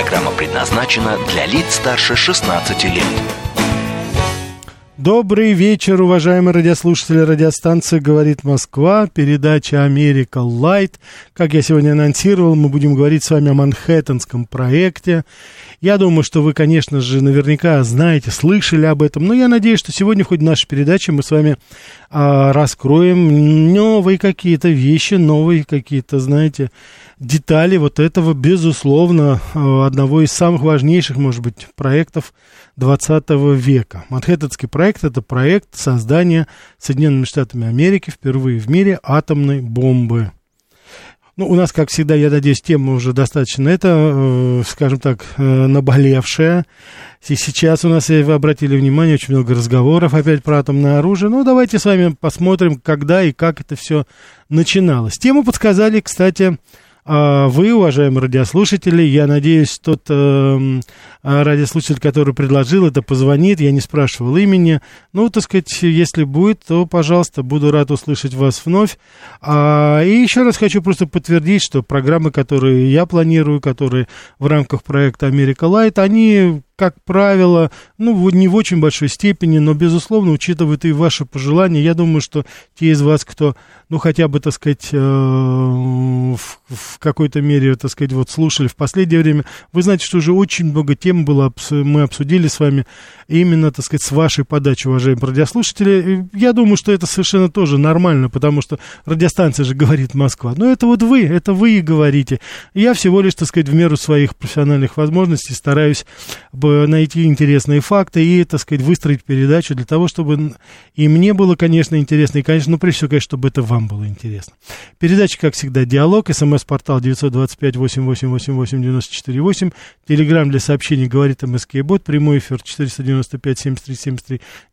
Программа предназначена для лиц старше 16 лет. Добрый вечер, уважаемые радиослушатели радиостанции «Говорит Москва», передача «Америка Light». Как я сегодня анонсировал, мы будем говорить с вами о Манхэттенском проекте. Я думаю, что вы, конечно же, наверняка знаете, слышали об этом, но я надеюсь, что сегодня в ходе нашей передачи мы с вами а, раскроем новые какие-то вещи, новые какие-то, знаете, детали вот этого, безусловно, а, одного из самых важнейших, может быть, проектов 20 века. Манхэттенский проект – это проект создания Соединенными Штатами Америки впервые в мире атомной бомбы. Ну, у нас, как всегда, я надеюсь, тема уже достаточно, это, э, скажем так, э, наболевшая. И сейчас у нас, вы обратили внимание, очень много разговоров опять про атомное оружие. Ну, давайте с вами посмотрим, когда и как это все начиналось. Тему подсказали, кстати, а вы, уважаемые радиослушатели, я надеюсь, тот э, радиослушатель, который предложил это, позвонит, я не спрашивал имени. Ну, так сказать, если будет, то, пожалуйста, буду рад услышать вас вновь. А, и еще раз хочу просто подтвердить, что программы, которые я планирую, которые в рамках проекта «Америка Лайт», они как правило, ну, не в очень большой степени, но, безусловно, учитывают и ваши пожелания, я думаю, что те из вас, кто, ну, хотя бы, так сказать, э, в, в какой-то мере, так сказать, вот слушали в последнее время, вы знаете, что уже очень много тем было, мы обсудили с вами именно, так сказать, с вашей подачи, уважаемые радиослушатели. Я думаю, что это совершенно тоже нормально, потому что радиостанция же говорит Москва. Но это вот вы, это вы и говорите. Я всего лишь, так сказать, в меру своих профессиональных возможностей стараюсь найти интересные факты и, так сказать, выстроить передачу для того, чтобы и мне было, конечно, интересно, и, конечно, ну, прежде всего, конечно, чтобы это вам было интересно. Передача, как всегда, диалог, смс-портал 925-8888-94-8, телеграмм для сообщений говорит МСК Бот, прямой эфир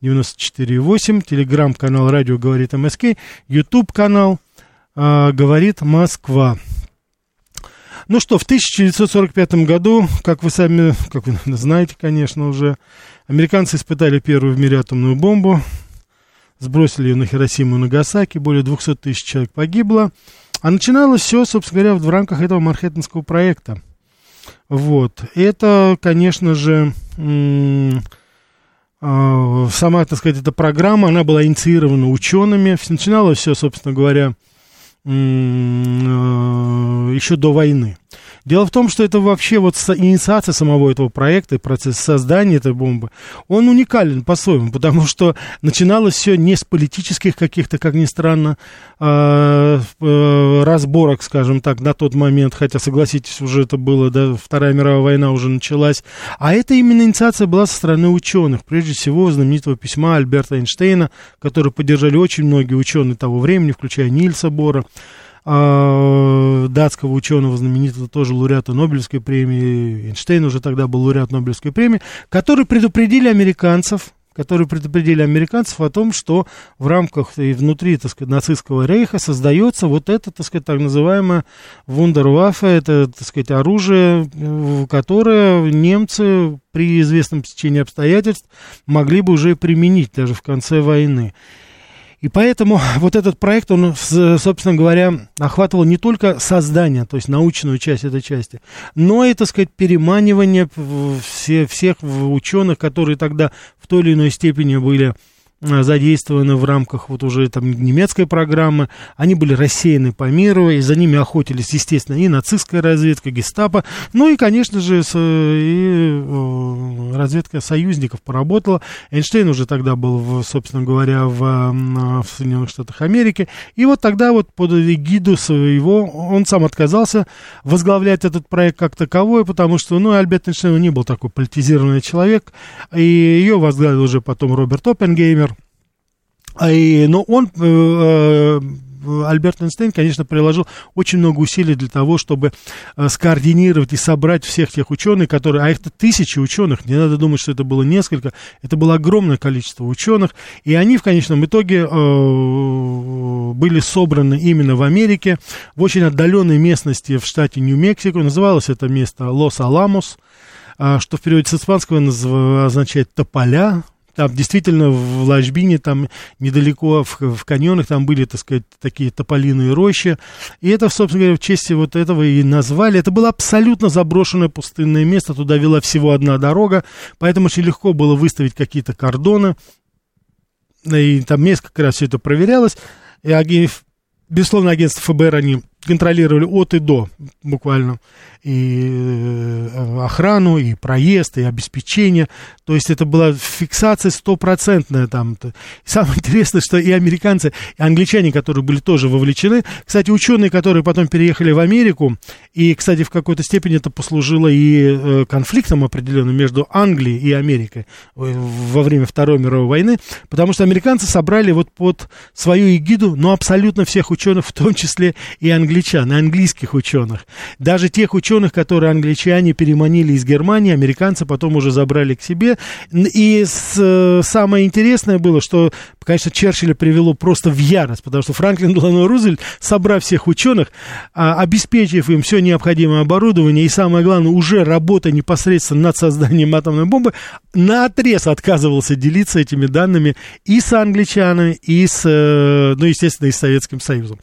495-73-73-94-8, телеграмм-канал радио говорит МСК, YouTube-канал а, говорит Москва. Ну что, в 1945 году, как вы сами, как вы знаете, конечно, уже, американцы испытали первую в мире атомную бомбу, сбросили ее на Хиросиму и Нагасаки, более 200 тысяч человек погибло, а начиналось все, собственно говоря, в рамках этого Манхэттенского проекта. Вот, это, конечно же, а, сама, так сказать, эта программа, она была инициирована учеными, начиналось все, собственно говоря, еще до войны. Дело в том, что это вообще вот инициация самого этого проекта процесс создания этой бомбы, он уникален по-своему, потому что начиналось все не с политических каких-то, как ни странно, а, э, разборок, скажем так, на тот момент, хотя, согласитесь, уже это было, да, Вторая мировая война уже началась, а это именно инициация была со стороны ученых, прежде всего знаменитого письма Альберта Эйнштейна, который поддержали очень многие ученые того времени, включая Нильса Бора, датского ученого, знаменитого тоже лауреата Нобелевской премии, Эйнштейн уже тогда был лауреат Нобелевской премии, которые предупредили американцев, которые предупредили американцев о том, что в рамках и внутри, так сказать, нацистского рейха создается вот это, так сказать, так называемое вундерваффе, это, так сказать, оружие, которое немцы при известном течении обстоятельств могли бы уже применить даже в конце войны. И поэтому вот этот проект, он, собственно говоря, охватывал не только создание, то есть научную часть этой части, но и, так сказать, переманивание все, всех ученых, которые тогда в той или иной степени были задействованы в рамках вот уже там немецкой программы, они были рассеяны по миру, и за ними охотились, естественно, и нацистская разведка, гестапо, ну и, конечно же, с, и э, разведка союзников поработала. Эйнштейн уже тогда был, в, собственно говоря, в, в Соединенных Штатах Америки, и вот тогда вот под эгиду своего, он сам отказался возглавлять этот проект как таковой, потому что, ну, Альберт Эйнштейн не был такой политизированный человек, и ее возглавил уже потом Роберт Оппенгеймер, и, но он э, э, Альберт Эйнштейн, конечно, приложил очень много усилий для того, чтобы э, скоординировать и собрать всех тех ученых, которые, а это тысячи ученых, не надо думать, что это было несколько, это было огромное количество ученых, и они в конечном итоге были собраны именно в Америке, в очень отдаленной местности в штате Нью-Мексико, называлось это место Лос-Аламос, э, что в переводе с испанского означает «тополя», там действительно в Ложбине, там недалеко в, в каньонах, там были, так сказать, такие тополиные рощи. И это, собственно говоря, в честь вот этого и назвали. Это было абсолютно заброшенное пустынное место, туда вела всего одна дорога, поэтому очень легко было выставить какие-то кордоны. И там несколько раз все это проверялось. И, безусловно, агентство ФБР, они контролировали от и до буквально и э, охрану, и проезд, и обеспечение. То есть это была фиксация стопроцентная там. самое интересное, что и американцы, и англичане, которые были тоже вовлечены. Кстати, ученые, которые потом переехали в Америку, и, кстати, в какой-то степени это послужило и э, конфликтом определенным между Англией и Америкой во время Второй мировой войны, потому что американцы собрали вот под свою эгиду, ну, абсолютно всех ученых, в том числе и англичан, и английских ученых. Даже тех ученых, ученых, которые англичане переманили из Германии, американцы потом уже забрали к себе. И с, э, самое интересное было, что, конечно, Черчилля привело просто в ярость, потому что Франклин Делано Рузвельт, собрав всех ученых, а, обеспечив им все необходимое оборудование и, самое главное, уже работая непосредственно над созданием атомной бомбы, на отрез отказывался делиться этими данными и с англичанами, и с, э, ну, естественно, и с Советским Союзом.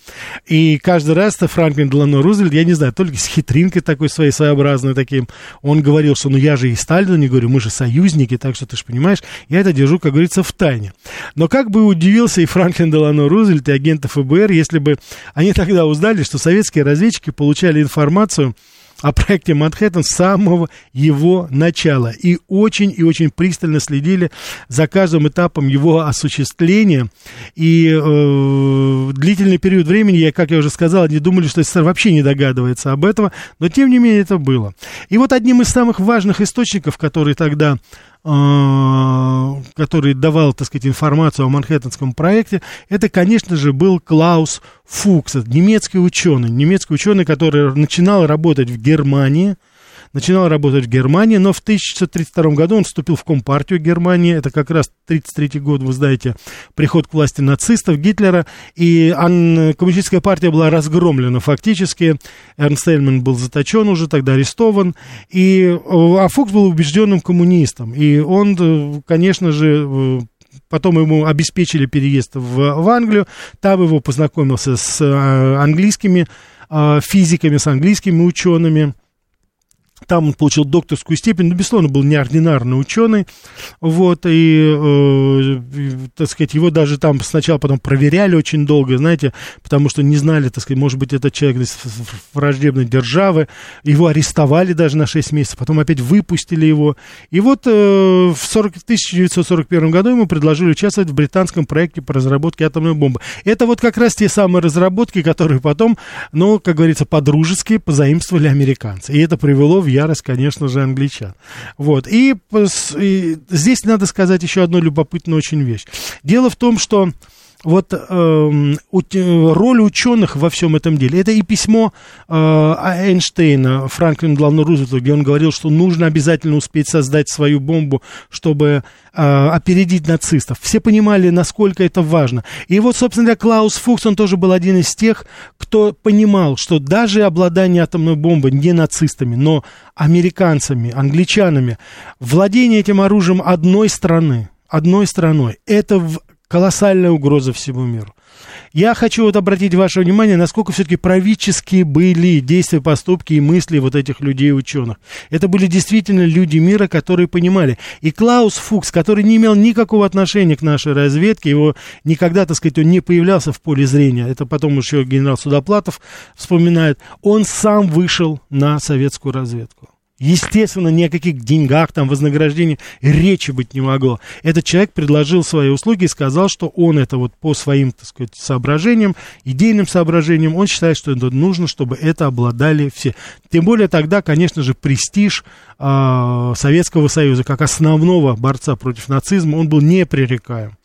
И каждый раз Франклин Делано Рузвельт, я не знаю, только с хитринкой такой, такой своей своеобразной таким, он говорил, что ну я же и Сталину не говорю, мы же союзники, так что ты же понимаешь, я это держу, как говорится, в тайне. Но как бы удивился и Франклин Делано Рузвельт, и агенты ФБР, если бы они тогда узнали, что советские разведчики получали информацию о проекте Манхэттен с самого его начала и очень и очень пристально следили за каждым этапом его осуществления. И э, длительный период времени, я, как я уже сказал, не думали, что СССР вообще не догадывается об этом, но тем не менее это было. И вот одним из самых важных источников, который тогда который давал, так сказать, информацию о Манхэттенском проекте, это, конечно же, был Клаус Фукс, немецкий ученый, немецкий ученый, который начинал работать в Германии, начинал работать в Германии, но в 1932 году он вступил в Компартию Германии, это как раз 1933 год, вы знаете, приход к власти нацистов, Гитлера, и коммунистическая партия была разгромлена фактически, Эрнст Эльман был заточен уже, тогда арестован, и, а Фукс был убежденным коммунистом, и он, конечно же, Потом ему обеспечили переезд в, в Англию. Там его познакомился с э, английскими э, физиками, с английскими учеными. Там он получил докторскую степень, но, безусловно, был неординарный ученый, вот, и, э, так сказать, его даже там сначала потом проверяли очень долго, знаете, потому что не знали, так сказать, может быть, это человек из враждебной державы, его арестовали даже на 6 месяцев, потом опять выпустили его, и вот э, в 40, 1941 году ему предложили участвовать в британском проекте по разработке атомной бомбы. Это вот как раз те самые разработки, которые потом, ну, как говорится, по-дружески позаимствовали американцы, и это привело в ярость, конечно же, англичан. Вот. И, и здесь надо сказать еще одну любопытную очень вещь. Дело в том, что вот э, роль ученых во всем этом деле. Это и письмо э, Эйнштейна Франклину Делано Рузвельту, где он говорил, что нужно обязательно успеть создать свою бомбу, чтобы э, опередить нацистов. Все понимали, насколько это важно. И вот, собственно говоря, Клаус Фукс, он тоже был один из тех, кто понимал, что даже обладание атомной бомбой не нацистами, но американцами, англичанами, владение этим оружием одной страны, одной страной, это в колоссальная угроза всему миру. Я хочу вот обратить ваше внимание, насколько все-таки правительские были действия, поступки и мысли вот этих людей-ученых. Это были действительно люди мира, которые понимали. И Клаус Фукс, который не имел никакого отношения к нашей разведке, его никогда, так сказать, он не появлялся в поле зрения, это потом еще генерал Судоплатов вспоминает, он сам вышел на советскую разведку. Естественно, ни о каких деньгах, там, вознаграждении речи быть не могло. Этот человек предложил свои услуги и сказал, что он это вот по своим, так сказать, соображениям, идейным соображениям, он считает, что это нужно, чтобы это обладали все. Тем более тогда, конечно же, престиж э, Советского Союза как основного борца против нацизма, он был непререкаем.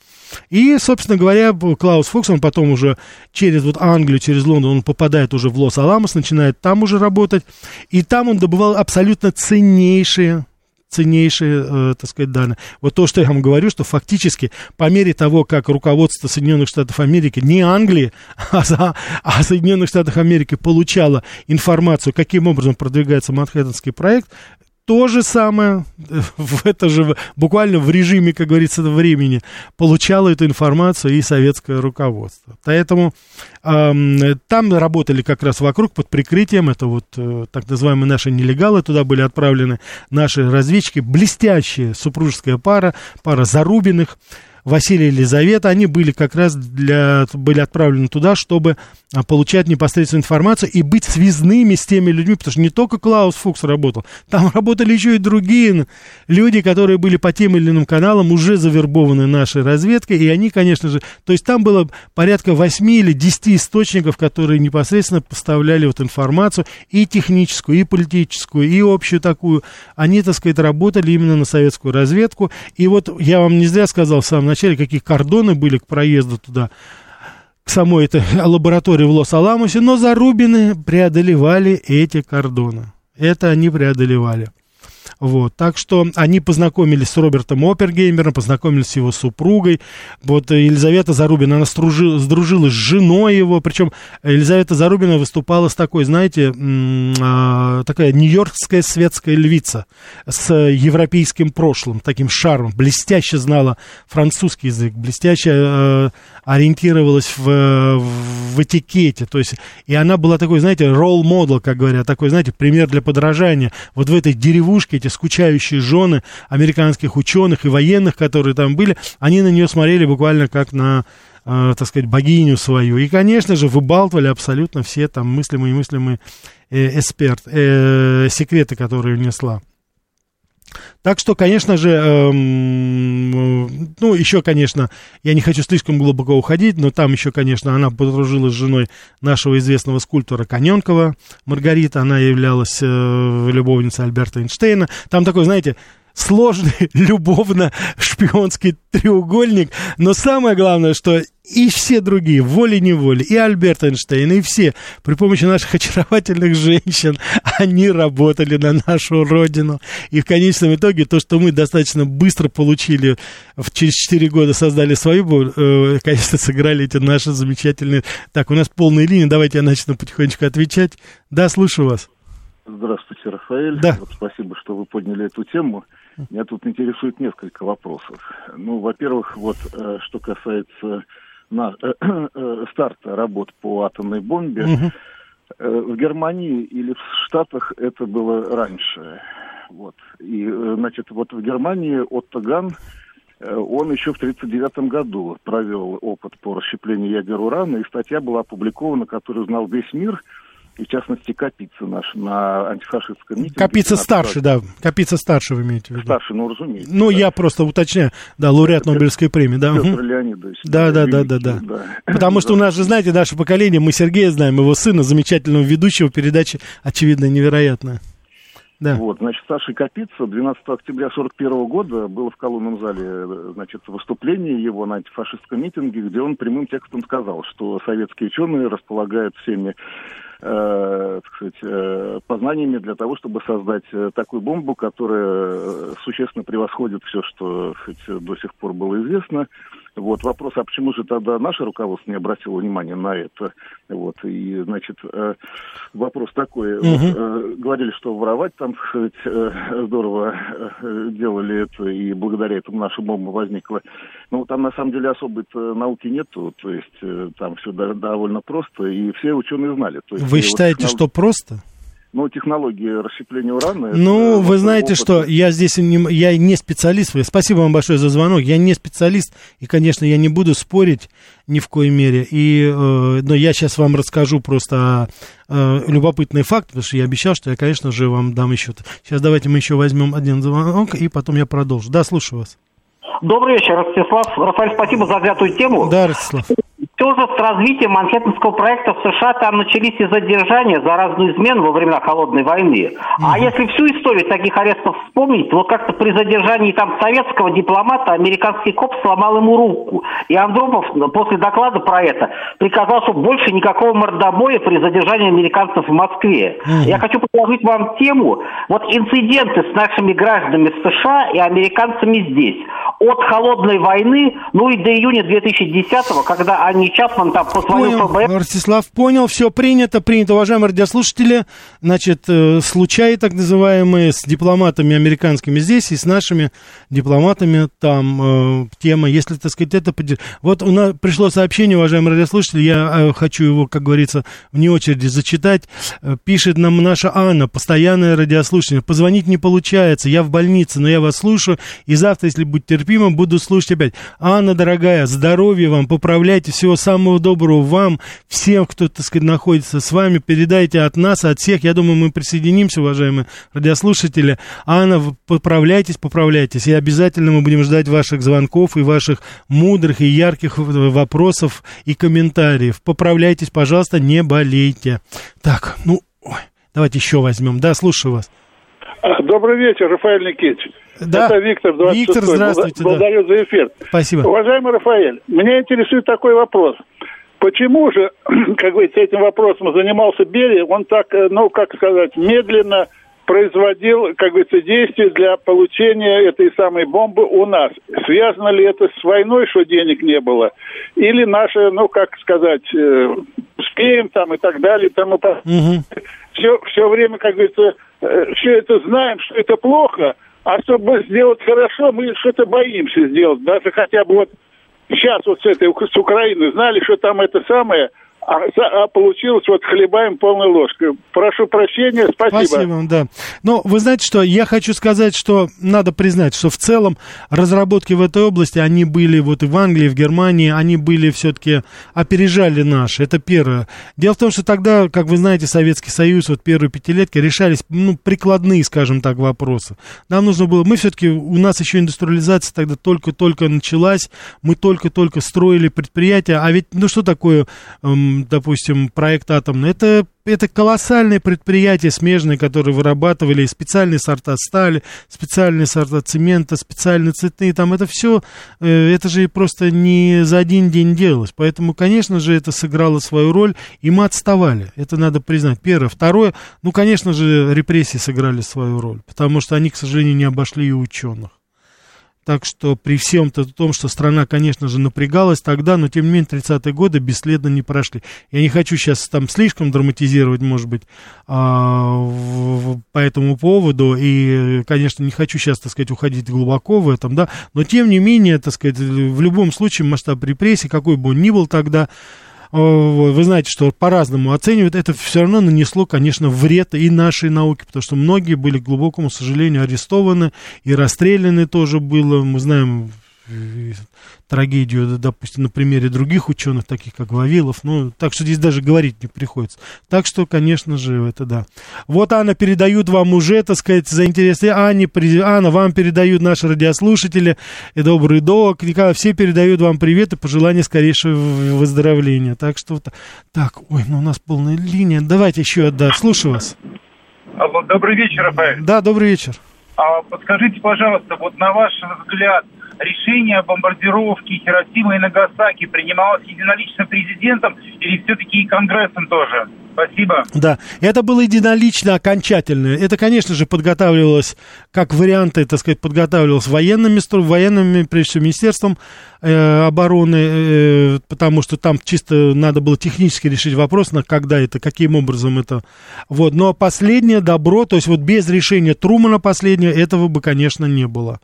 И, собственно говоря, Клаус Фукс, он потом уже через вот Англию, через Лондон, он попадает уже в Лос-Аламос, начинает там уже работать. И там он добывал абсолютно ценнейшие ценнейшие, э, так сказать, данные. Вот то, что я вам говорю, что фактически по мере того, как руководство Соединенных Штатов Америки, не Англии, а, за, а Соединенных Штатов Америки получало информацию, каким образом продвигается Манхэттенский проект, то же самое, в это же, буквально в режиме, как говорится, времени, получало эту информацию и советское руководство. Поэтому э, там работали как раз вокруг под прикрытием, это вот э, так называемые наши нелегалы, туда были отправлены наши разведчики, блестящая супружеская пара, пара Зарубиных, Василий и Елизавета, они были как раз для, были отправлены туда, чтобы а, получать непосредственную информацию и быть связными с теми людьми, потому что не только Клаус Фукс работал, там работали еще и другие люди, которые были по тем или иным каналам уже завербованы нашей разведкой, и они, конечно же, то есть там было порядка 8 или 10 источников, которые непосредственно поставляли вот информацию и техническую, и политическую, и общую такую. Они, так сказать, работали именно на советскую разведку, и вот я вам не зря сказал в самом начале, какие кордоны были к проезду туда, к самой этой лаборатории в Лос-Аламосе, но Зарубины преодолевали эти кордоны. Это они преодолевали. Вот, так что они познакомились с Робертом Опергеймером, познакомились с его супругой. Вот Елизавета Зарубина, она сдружилась с женой его, причем Елизавета Зарубина выступала с такой, знаете, а, такая нью-йоркская светская львица с европейским прошлым, таким шармом, блестяще знала французский язык, блестяще э, ориентировалась в, в этикете, то есть, и она была такой, знаете, model, как говорят, такой, знаете, пример для подражания. Вот в этой деревушке эти скучающие жены американских ученых и военных, которые там были, они на нее смотрели буквально как на э, так сказать, богиню свою. И, конечно же, выбалтывали абсолютно все там мыслимые и мыслимые э, эксперт, э, секреты, которые несла. Так что, конечно же, эм, ну, еще, конечно, я не хочу слишком глубоко уходить, но там еще, конечно, она подружилась с женой нашего известного скульптора Коненкова, Маргарита, она являлась э, любовницей Альберта Эйнштейна. Там такой, знаете, сложный любовно-шпионский треугольник, но самое главное, что и все другие, волей-неволей, и Альберт Эйнштейн, и все, при помощи наших очаровательных женщин, они работали на нашу родину. И в конечном итоге то, что мы достаточно быстро получили, через 4 года создали свою, э, конечно, сыграли эти наши замечательные... Так, у нас полные линии, давайте я начну потихонечку отвечать. Да, слушаю вас. Здравствуйте, Рафаэль. Да. Вот спасибо, что вы подняли эту тему. Меня тут интересует несколько вопросов. Ну, во-первых, вот э, что касается на, э, э, старта работ по атомной бомбе, угу. э, в Германии или в Штатах это было раньше. Вот. И, э, значит, вот в Германии Отто Ган, э, он еще в 1939 году провел опыт по расщеплению ядер урана, и статья была опубликована, которую знал весь мир – и в частности Капица наш на антифашистском митинге. Капица старший, да, Капица старший вы имеете в виду? Старший, ну, разумеется. Ну, да. я просто уточняю, да, лауреат Это Нобелевской премии, да. Петр угу. Леонидович. Да, да, да, да, да, да. Потому что у нас же, знаете, наше поколение, мы Сергея знаем, его сына, замечательного ведущего передачи, очевидно, невероятно. Да. Вот, значит, Саша Капица 12 октября 1941 года было в колонном зале, значит, выступление его на антифашистском митинге, где он прямым текстом сказал, что советские ученые располагают всеми э, так сказать, э, познаниями для того, чтобы создать э, такую бомбу, которая э, существенно превосходит все, что сказать, до сих пор было известно. Вот вопрос, а почему же тогда наше руководство не обратило внимания на это? Вот, и, значит, э, вопрос такой. Угу. Вот, э, говорили, что воровать там, сказать, э, здорово делали это, и благодаря этому наша бомба возникла. Но там, на самом деле, особой науки нету, то есть там все довольно просто, и все ученые знали. То есть, Вы считаете, вот, что просто? Ну, технологии расщепления урана... Ну, вы знаете, опыт. что я здесь не, я не специалист. Спасибо вам большое за звонок. Я не специалист, и, конечно, я не буду спорить ни в коей мере. И, э, но я сейчас вам расскажу просто э, любопытный факт, потому что я обещал, что я, конечно же, вам дам еще. Сейчас давайте мы еще возьмем один звонок, и потом я продолжу. Да, слушаю вас. Добрый вечер, Ростислав. Рафаэль, спасибо за взятую тему. Да, Ростислав тоже с развитием Манхэттенского проекта в США там начались и задержания за разную измену во времена Холодной войны. Mm-hmm. А если всю историю таких арестов вспомнить, вот как-то при задержании там советского дипломата американский коп сломал ему руку. И Андропов после доклада про это приказал, чтобы больше никакого мордобоя при задержании американцев в Москве. Mm-hmm. Я хочу предложить вам тему, вот инциденты с нашими гражданами в США и американцами здесь. От Холодной войны, ну и до июня 2010 когда они и Чапман там позвонил понял, ФБР. Ростислав, понял, все принято, принято, уважаемые радиослушатели. Значит, э, случаи так называемые с дипломатами американскими здесь и с нашими дипломатами там э, тема, если, так сказать, это... Вот у нас пришло сообщение, уважаемые радиослушатели, я э, хочу его, как говорится, вне очереди зачитать. Пишет нам наша Анна, постоянная радиослушатель. Позвонить не получается, я в больнице, но я вас слушаю, и завтра, если будет терпимо, буду слушать опять. Анна, дорогая, здоровья вам, поправляйте, всего самого доброго вам, всем, кто, так сказать, находится с вами. Передайте от нас, от всех. Я думаю, мы присоединимся, уважаемые радиослушатели. Анна, поправляйтесь, поправляйтесь. И обязательно мы будем ждать ваших звонков и ваших мудрых и ярких вопросов и комментариев. Поправляйтесь, пожалуйста, не болейте. Так, ну, давайте еще возьмем. Да, слушаю вас. Добрый вечер, Рафаэль Никитич. Да. Это Виктор, 26 Виктор, здравствуйте. Благодарю да. за эфир. Спасибо. Уважаемый Рафаэль, меня интересует такой вопрос. Почему же, как говорится, этим вопросом занимался Берия, он так, э, ну, как сказать, медленно производил, как говорится, действия для получения этой самой бомбы у нас. Связано ли это с войной, что денег не было? Или наши, ну, как сказать, э, успеем там и так далее, и тому угу. все, все время, как говорится, э, все это знаем, что это плохо, а чтобы сделать хорошо, мы что-то боимся сделать. Даже хотя бы вот сейчас вот с этой, с Украины знали, что там это самое, а, а получилось вот хлебаем полной ложкой. Прошу прощения, спасибо. Спасибо вам, да. Но вы знаете что, я хочу сказать, что надо признать, что в целом разработки в этой области, они были вот и в Англии, в Германии, они были все-таки, опережали наши, это первое. Дело в том, что тогда, как вы знаете, Советский Союз, вот первые пятилетки, решались, ну, прикладные, скажем так, вопросы. Нам нужно было, мы все-таки, у нас еще индустриализация тогда только-только началась, мы только-только строили предприятия, а ведь, ну, что такое эм, допустим, проект атомный, это, это колоссальные предприятия смежные, которые вырабатывали специальные сорта стали, специальные сорта цемента, специальные цветные, там это все, э, это же просто не за один день делалось. Поэтому, конечно же, это сыграло свою роль, и мы отставали. Это надо признать. Первое. Второе, ну, конечно же, репрессии сыграли свою роль, потому что они, к сожалению, не обошли и ученых. Так что при всем -то том, что страна, конечно же, напрягалась тогда, но тем не менее 30-е годы бесследно не прошли. Я не хочу сейчас там слишком драматизировать, может быть, а, в, по этому поводу, и, конечно, не хочу сейчас, так сказать, уходить глубоко в этом, да, но тем не менее, так сказать, в любом случае масштаб репрессий, какой бы он ни был тогда, вы знаете, что по-разному оценивают, это все равно нанесло, конечно, вред и нашей науке, потому что многие были, к глубокому сожалению, арестованы и расстреляны тоже было. Мы знаем трагедию, допустим, на примере других ученых, таких как Вавилов. Ну, так что здесь даже говорить не приходится. Так что, конечно же, это да. Вот, Анна, передают вам уже, так сказать, за интерес. Анне, Анна, вам передают наши радиослушатели, и добрый док, Николай, все передают вам привет и пожелания скорейшего выздоровления. Так что, так, ой, ну у нас полная линия. Давайте еще, да, слушаю вас. Добрый вечер, Рафаэль. Да, добрый вечер. А подскажите, пожалуйста, вот на ваш взгляд, решение о бомбардировке Хиросимы и Нагасаки принималось единолично президентом или все-таки и Конгрессом тоже? Спасибо. Да, это было единолично окончательно. Это, конечно же, подготавливалось, как варианты, так сказать, подготавливалось военными, военными прежде всего, Министерством э, обороны, э, потому что там чисто надо было технически решить вопрос, на когда это, каким образом это. Вот, но последнее добро, то есть вот без решения Трумана последнее, этого бы, конечно, не было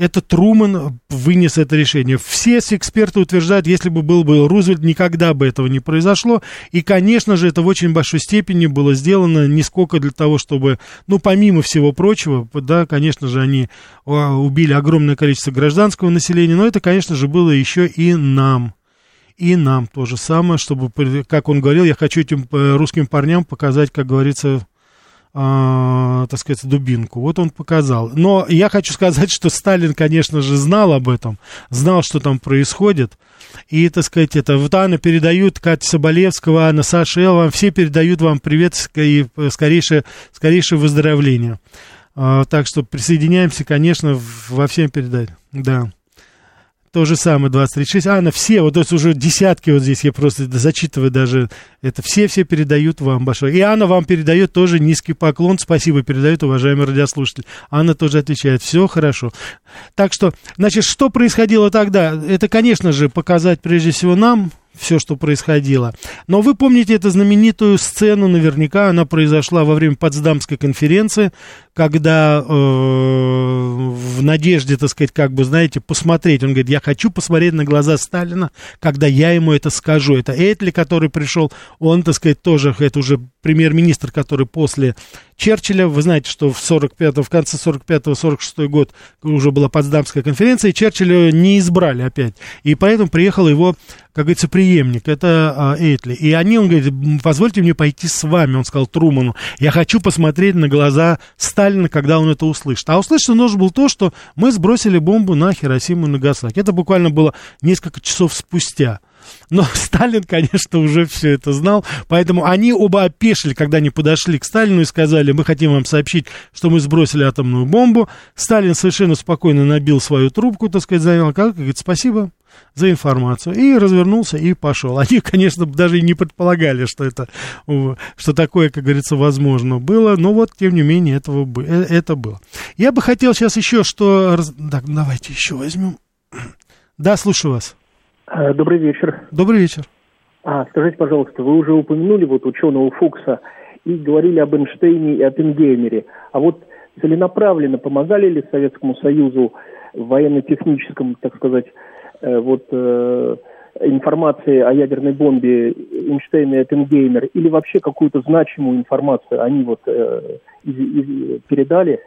это Труман вынес это решение. Все эксперты утверждают, если бы был бы Рузвельт, никогда бы этого не произошло. И, конечно же, это в очень большой степени было сделано не сколько для того, чтобы, ну, помимо всего прочего, да, конечно же, они а, убили огромное количество гражданского населения, но это, конечно же, было еще и нам. И нам то же самое, чтобы, как он говорил, я хочу этим э, русским парням показать, как говорится, э, так сказать, дубинку. Вот он показал. Но я хочу сказать, что Сталин, конечно же, знал об этом, знал, что там происходит. И, так сказать, это вот Анна передают, Катя Соболевского, Анна Саша Эл, вам все передают вам привет и скорейшее, скорейшее выздоровление. А, так что присоединяемся, конечно, во всем передать. Да. То же самое, 2036. А, на все, вот то есть уже десятки вот здесь, я просто зачитываю даже, это все-все передают вам большое. И Анна вам передает тоже низкий поклон, спасибо передает, уважаемый радиослушатель. Анна тоже отвечает, все хорошо. Так что, значит, что происходило тогда? Это, конечно же, показать прежде всего нам, все, что происходило. Но вы помните эту знаменитую сцену, наверняка она произошла во время Потсдамской конференции, когда э, в надежде, так сказать, как бы, знаете, посмотреть, он говорит, я хочу посмотреть на глаза Сталина, когда я ему это скажу. Это Этли, который пришел, он, так сказать, тоже, это уже премьер-министр, который после Черчилля, вы знаете, что в, 45 в конце 45-46 год уже была Потсдамская конференция, и Черчилля не избрали опять. И поэтому приехал его, как говорится, преемник, это а, Эйтли. И они, он говорит, позвольте мне пойти с вами, он сказал Труману, я хочу посмотреть на глаза Сталина, когда он это услышит. А услышать он должен был то, что мы сбросили бомбу на Хиросиму и Нагасаки. Это буквально было несколько часов спустя. Но Сталин, конечно, уже все это знал, поэтому они оба опешили, когда они подошли к Сталину и сказали, мы хотим вам сообщить, что мы сбросили атомную бомбу. Сталин совершенно спокойно набил свою трубку, так сказать, занял, как, говорит, спасибо за информацию, и развернулся и пошел. Они, конечно, даже и не предполагали, что это, что такое, как говорится, возможно было, но вот, тем не менее, этого, э, это было. Я бы хотел сейчас еще что... Так, давайте еще возьмем. Да, слушаю вас. Э, добрый вечер. Добрый вечер. А, скажите, пожалуйста, вы уже упомянули вот ученого Фукса и говорили об Эйнштейне и Оппенгеймере. А вот целенаправленно помогали ли Советскому Союзу в военно-техническом, так сказать, вот э, информации о ядерной бомбе Эйнштейна и Оппенгеймер, или вообще какую-то значимую информацию они вот э, из, из, передали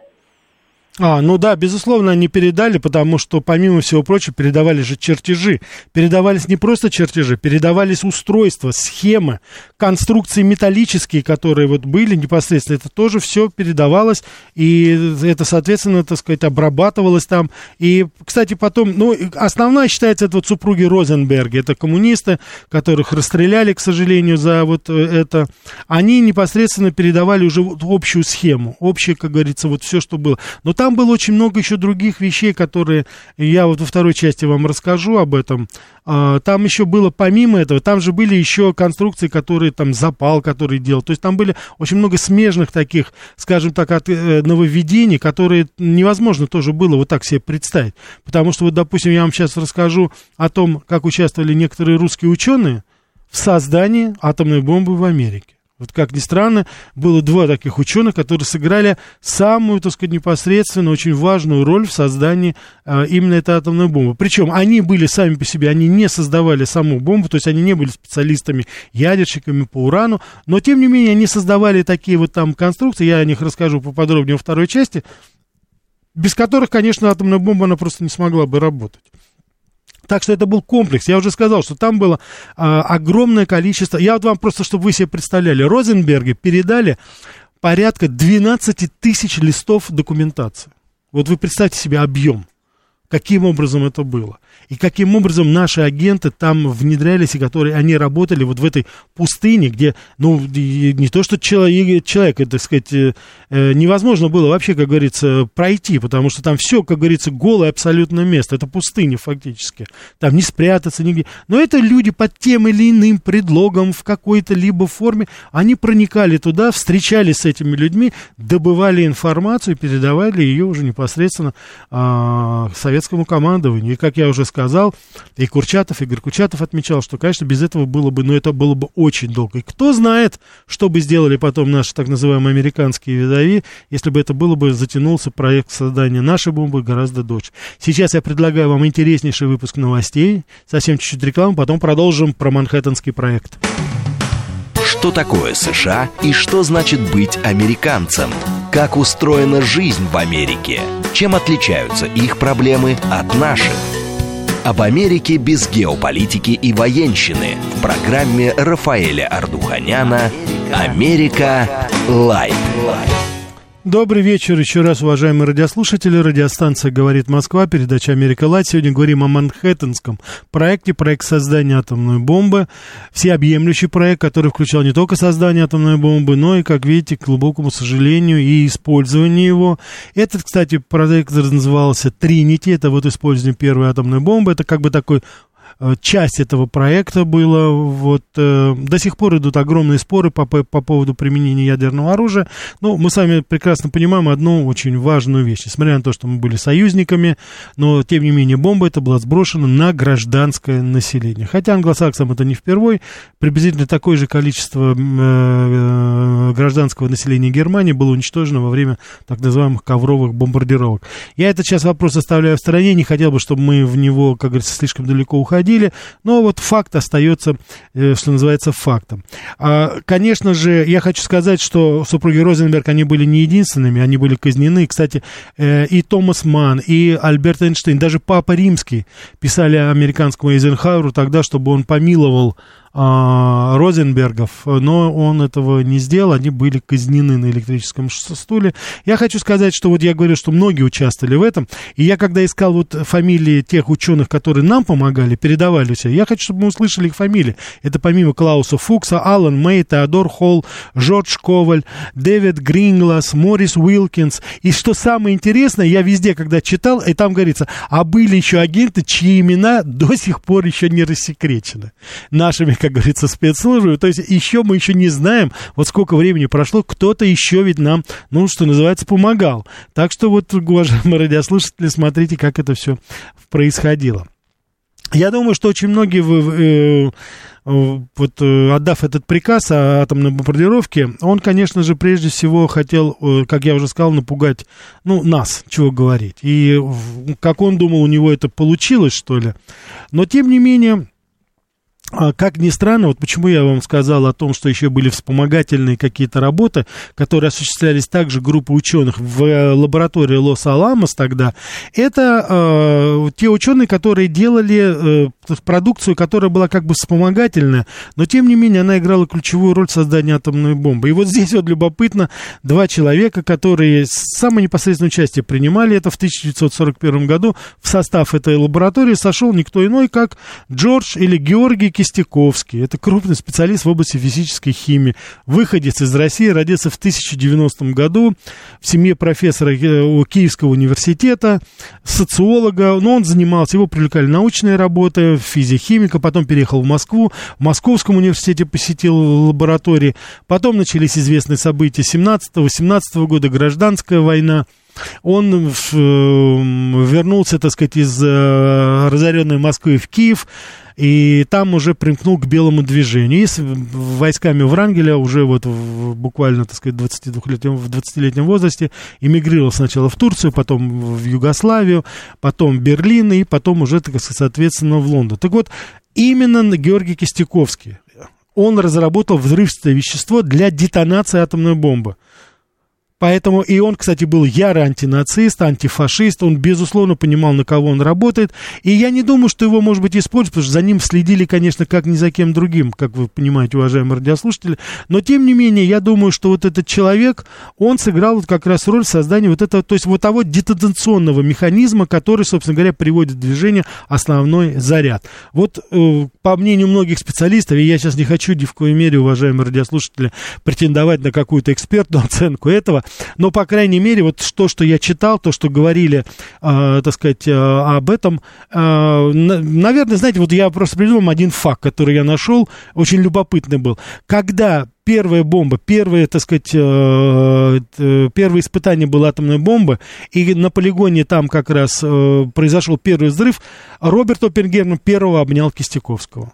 а, ну да, безусловно, они передали, потому что, помимо всего прочего, передавали же чертежи. Передавались не просто чертежи, передавались устройства, схемы, конструкции металлические, которые вот были непосредственно. Это тоже все передавалось, и это, соответственно, так сказать, обрабатывалось там. И, кстати, потом, ну, основная считается это вот супруги Розенберги. Это коммунисты, которых расстреляли, к сожалению, за вот э, это. Они непосредственно передавали уже общую схему, общее, как говорится, вот все, что было. Но там было очень много еще других вещей, которые я вот во второй части вам расскажу об этом. А, там еще было помимо этого, там же были еще конструкции, которые там запал, который делал. То есть там были очень много смежных таких, скажем так, от, э, нововведений, которые невозможно тоже было вот так себе представить. Потому что вот, допустим, я вам сейчас расскажу о том, как участвовали некоторые русские ученые в создании атомной бомбы в Америке. Вот как ни странно, было два таких ученых, которые сыграли самую, так сказать, непосредственно очень важную роль в создании э, именно этой атомной бомбы. Причем они были сами по себе, они не создавали саму бомбу, то есть они не были специалистами, ядерщиками по урану, но тем не менее они создавали такие вот там конструкции, я о них расскажу поподробнее во второй части, без которых, конечно, атомная бомба, она просто не смогла бы работать. Так что это был комплекс. Я уже сказал, что там было а, огромное количество. Я вот вам просто, чтобы вы себе представляли, Розенберги передали порядка 12 тысяч листов документации. Вот вы представьте себе объем каким образом это было. И каким образом наши агенты там внедрялись, и которые они работали вот в этой пустыне, где, ну, не то что человек, человек так сказать, э, э, невозможно было вообще, как говорится, пройти, потому что там все, как говорится, голое абсолютно место. Это пустыня фактически. Там не спрятаться нигде. Но это люди под тем или иным предлогом в какой-то либо форме, они проникали туда, встречались с этими людьми, добывали информацию, передавали ее уже непосредственно э, Советскому советскому командованию. И, как я уже сказал, и Курчатов, Игорь Курчатов отмечал, что, конечно, без этого было бы, но это было бы очень долго. И кто знает, что бы сделали потом наши так называемые американские видови, если бы это было бы, затянулся проект создания нашей бомбы гораздо дольше. Сейчас я предлагаю вам интереснейший выпуск новостей, совсем чуть-чуть рекламы, потом продолжим про Манхэттенский проект. Что такое США и что значит быть американцем? Как устроена жизнь в Америке? Чем отличаются их проблемы от наших? Об Америке без геополитики и военщины в программе Рафаэля Ардуханяна «Америка лайт. Добрый вечер еще раз, уважаемые радиослушатели. Радиостанция «Говорит Москва», передача «Америка Лайт». Сегодня говорим о Манхэттенском проекте, проект создания атомной бомбы. Всеобъемлющий проект, который включал не только создание атомной бомбы, но и, как видите, к глубокому сожалению, и использование его. Этот, кстати, проект назывался «Тринити». Это вот использование первой атомной бомбы. Это как бы такой часть этого проекта была. Вот, э, до сих пор идут огромные споры по, по поводу применения ядерного оружия. Но мы с вами прекрасно понимаем одну очень важную вещь. Несмотря на то, что мы были союзниками, но, тем не менее, бомба эта была сброшена на гражданское население. Хотя англосаксам это не впервой. Приблизительно такое же количество э, э, гражданского населения Германии было уничтожено во время так называемых ковровых бомбардировок. Я этот сейчас вопрос оставляю в стороне. Не хотел бы, чтобы мы в него, как говорится, слишком далеко уходили обсудили, но вот факт остается, э, что называется, фактом. А, конечно же, я хочу сказать, что супруги Розенберг, они были не единственными, они были казнены. Кстати, э, и Томас Ман, и Альберт Эйнштейн, даже Папа Римский писали американскому Эйзенхауэру тогда, чтобы он помиловал а, Розенбергов, но он этого не сделал, они были казнены на электрическом стуле. Я хочу сказать, что вот я говорю, что многие участвовали в этом, и я когда искал вот фамилии тех ученых, которые нам помогали, передавали все, я хочу, чтобы мы услышали их фамилии. Это помимо Клауса Фукса, Алан Мэй, Теодор Холл, Джордж Коваль, Дэвид Гринглас, Морис Уилкинс. И что самое интересное, я везде, когда читал, и там говорится, а были еще агенты, чьи имена до сих пор еще не рассекречены нашими как говорится, спецслужбы. То есть еще мы еще не знаем, вот сколько времени прошло, кто-то еще ведь нам, ну, что называется, помогал. Так что вот, уважаемые радиослушатели, смотрите, как это все происходило. Я думаю, что очень многие, э, вот, э, отдав этот приказ о атомной бомбардировке, он, конечно же, прежде всего хотел, э, как я уже сказал, напугать, ну, нас, чего говорить. И как он думал, у него это получилось, что ли. Но, тем не менее, как ни странно, вот почему я вам сказал о том, что еще были вспомогательные какие-то работы, которые осуществлялись также группой ученых в э, лаборатории Лос-Аламос тогда, это э, те ученые, которые делали э, продукцию, которая была как бы вспомогательная, но тем не менее она играла ключевую роль в создании атомной бомбы. И вот здесь вот любопытно, два человека, которые самое непосредственное участие принимали это в 1941 году, в состав этой лаборатории сошел никто иной, как Джордж или Георгий Кистяковский. Это крупный специалист в области физической химии. Выходец из России, родился в 1090 году в семье профессора э, Киевского университета, социолога. Но он занимался, его привлекали научные работы, физик-химика, потом переехал в Москву. В Московском университете посетил лаборатории. Потом начались известные события 17-18 года, гражданская война. Он э, вернулся, так сказать, из э, разоренной Москвы в Киев, и там уже примкнул к белому движению. И с войсками Врангеля уже вот в, буквально, так сказать, 22-летнем, в 20-летнем возрасте эмигрировал сначала в Турцию, потом в Югославию, потом в Берлин и потом уже, так сказать, соответственно, в Лондон. Так вот, именно Георгий Кистяковский, он разработал взрывчатое вещество для детонации атомной бомбы. Поэтому и он, кстати, был ярый антинацист, антифашист, он, безусловно, понимал, на кого он работает. И я не думаю, что его, может быть, используют, потому что за ним следили, конечно, как ни за кем другим, как вы понимаете, уважаемые радиослушатели. Но, тем не менее, я думаю, что вот этот человек, он сыграл вот как раз роль создания вот этого, то есть вот того детонационного механизма, который, собственно говоря, приводит в движение основной заряд. Вот, э, по мнению многих специалистов, и я сейчас не хочу ни в коей мере, уважаемые радиослушатели, претендовать на какую-то экспертную оценку этого, но, по крайней мере, вот то, что я читал, то, что говорили, э, так сказать, э, об этом, э, наверное, знаете, вот я просто придумал один факт, который я нашел, очень любопытный был. Когда первая бомба, первое, так сказать, э, первое испытание было атомной бомбы, и на полигоне там как раз э, произошел первый взрыв, Роберт Оппенгеймер первого обнял Кистяковского.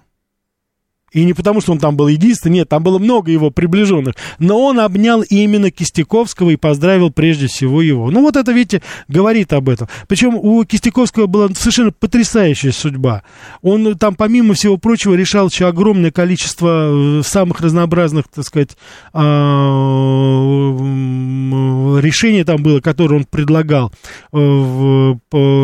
И не потому, что он там был единственный, нет, там было много его приближенных. Но он обнял именно Кистяковского и поздравил прежде всего его. Ну вот это, видите, говорит об этом. Причем у Кистяковского была совершенно потрясающая судьба. Он там, помимо всего прочего, решал еще огромное количество э, самых разнообразных, так сказать, а, решений там было, которые он предлагал э,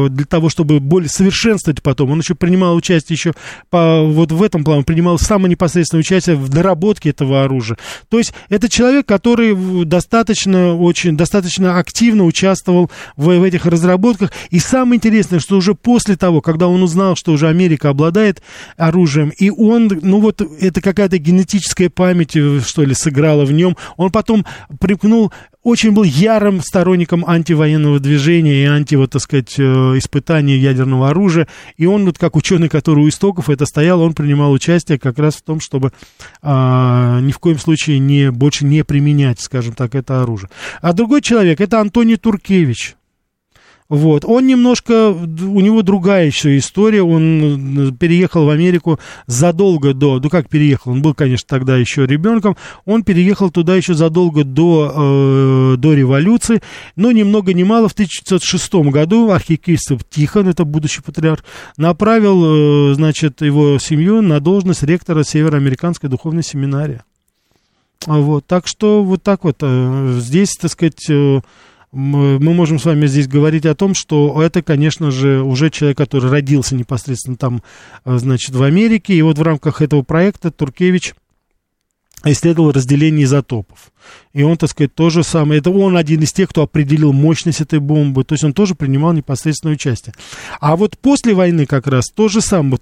для того, чтобы более совершенствовать потом. Он еще принимал участие еще по, вот в этом плане, принимал сам самое непосредственное участие в наработке этого оружия. То есть это человек, который достаточно, очень, достаточно активно участвовал в, в этих разработках. И самое интересное, что уже после того, когда он узнал, что уже Америка обладает оружием, и он, ну вот, это какая-то генетическая память, э, что ли, сыграла в нем, он потом примкнул очень был ярым сторонником антивоенного движения и анти, вот, так сказать, э, испытаний ядерного оружия. И он, вот как ученый, который у истоков это стоял, он принимал участие как раз в том, чтобы а, ни в коем случае не, больше не применять, скажем так, это оружие. А другой человек, это Антоний Туркевич. Вот. Он немножко, у него другая еще история, он э, переехал в Америку задолго до, ну как переехал, он был, конечно, тогда еще ребенком, он переехал туда еще задолго до, э, до революции, но ни много ни мало в 1906 году архиепископ Тихон, это будущий патриарх, направил, э, значит, его семью на должность ректора Североамериканской духовной семинарии. Вот, так что вот так вот, э, здесь, так сказать, мы можем с вами здесь говорить о том, что это, конечно же, уже человек, который родился непосредственно там, э, значит, в Америке, и вот в рамках этого проекта Туркевич исследовал разделение изотопов. И он, так сказать, тоже самое, это он один из тех, кто определил мощность этой бомбы, то есть он тоже принимал непосредственное участие. А вот после войны как раз то же самое,